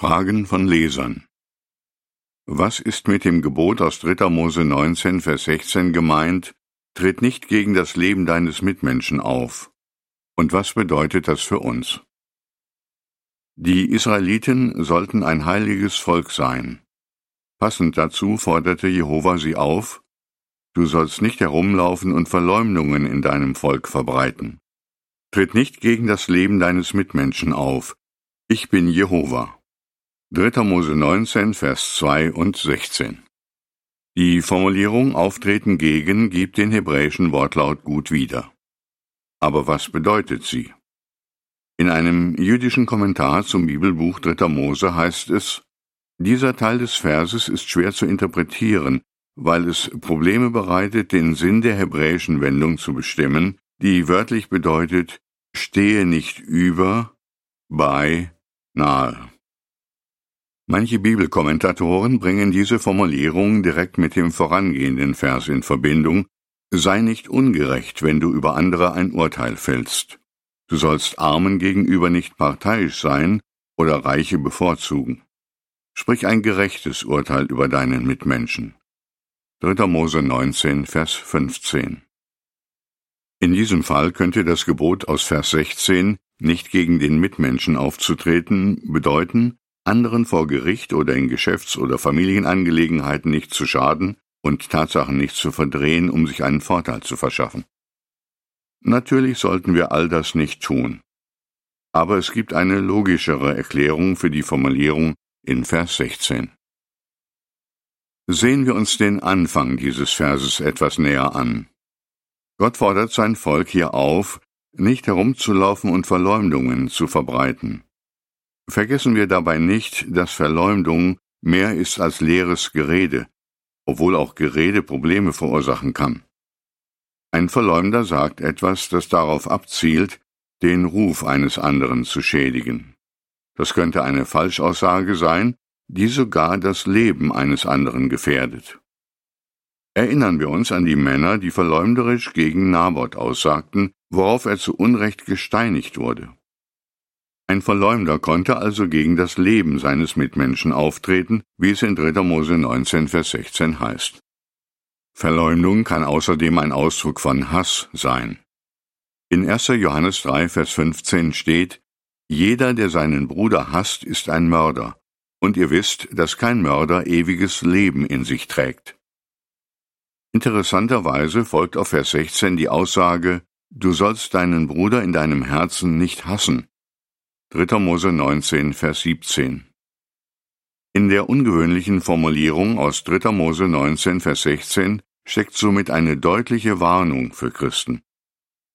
Fragen von Lesern. Was ist mit dem Gebot aus 3. Mose 19, Vers 16 gemeint? Tritt nicht gegen das Leben deines Mitmenschen auf. Und was bedeutet das für uns? Die Israeliten sollten ein heiliges Volk sein. Passend dazu forderte Jehova sie auf, Du sollst nicht herumlaufen und Verleumdungen in deinem Volk verbreiten. Tritt nicht gegen das Leben deines Mitmenschen auf. Ich bin Jehova. 3. Mose 19, Vers 2 und 16. Die Formulierung Auftreten gegen gibt den hebräischen Wortlaut gut wieder. Aber was bedeutet sie? In einem jüdischen Kommentar zum Bibelbuch 3. Mose heißt es, dieser Teil des Verses ist schwer zu interpretieren, weil es Probleme bereitet, den Sinn der hebräischen Wendung zu bestimmen, die wörtlich bedeutet, stehe nicht über, bei, nahe. Manche Bibelkommentatoren bringen diese Formulierung direkt mit dem vorangehenden Vers in Verbindung Sei nicht ungerecht, wenn du über andere ein Urteil fällst. Du sollst Armen gegenüber nicht parteiisch sein oder Reiche bevorzugen. Sprich ein gerechtes Urteil über deinen Mitmenschen. 3. Mose 19, Vers 15. In diesem Fall könnte das Gebot aus Vers 16, nicht gegen den Mitmenschen aufzutreten, bedeuten, anderen vor Gericht oder in Geschäfts- oder Familienangelegenheiten nicht zu schaden und Tatsachen nicht zu verdrehen, um sich einen Vorteil zu verschaffen. Natürlich sollten wir all das nicht tun. Aber es gibt eine logischere Erklärung für die Formulierung in Vers 16. Sehen wir uns den Anfang dieses Verses etwas näher an. Gott fordert sein Volk hier auf, nicht herumzulaufen und Verleumdungen zu verbreiten. Vergessen wir dabei nicht, dass Verleumdung mehr ist als leeres Gerede, obwohl auch Gerede Probleme verursachen kann. Ein Verleumder sagt etwas, das darauf abzielt, den Ruf eines anderen zu schädigen. Das könnte eine Falschaussage sein, die sogar das Leben eines anderen gefährdet. Erinnern wir uns an die Männer, die verleumderisch gegen Naboth aussagten, worauf er zu Unrecht gesteinigt wurde. Ein Verleumder konnte also gegen das Leben seines Mitmenschen auftreten, wie es in 3. Mose 19, Vers 16 heißt. Verleumdung kann außerdem ein Ausdruck von Hass sein. In 1. Johannes 3, Vers 15 steht, Jeder, der seinen Bruder hasst, ist ein Mörder, und ihr wisst, dass kein Mörder ewiges Leben in sich trägt. Interessanterweise folgt auf Vers 16 die Aussage, Du sollst deinen Bruder in deinem Herzen nicht hassen, 3. Mose 19, Vers 17. In der ungewöhnlichen Formulierung aus 3. Mose 19, Vers 16 steckt somit eine deutliche Warnung für Christen.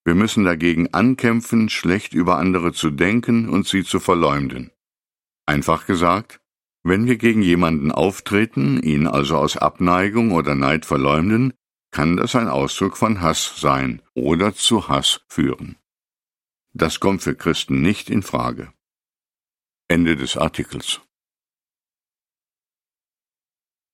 Wir müssen dagegen ankämpfen, schlecht über andere zu denken und sie zu verleumden. Einfach gesagt, wenn wir gegen jemanden auftreten, ihn also aus Abneigung oder Neid verleumden, kann das ein Ausdruck von Hass sein oder zu Hass führen. Das kommt für Christen nicht in Frage. Ende des Artikels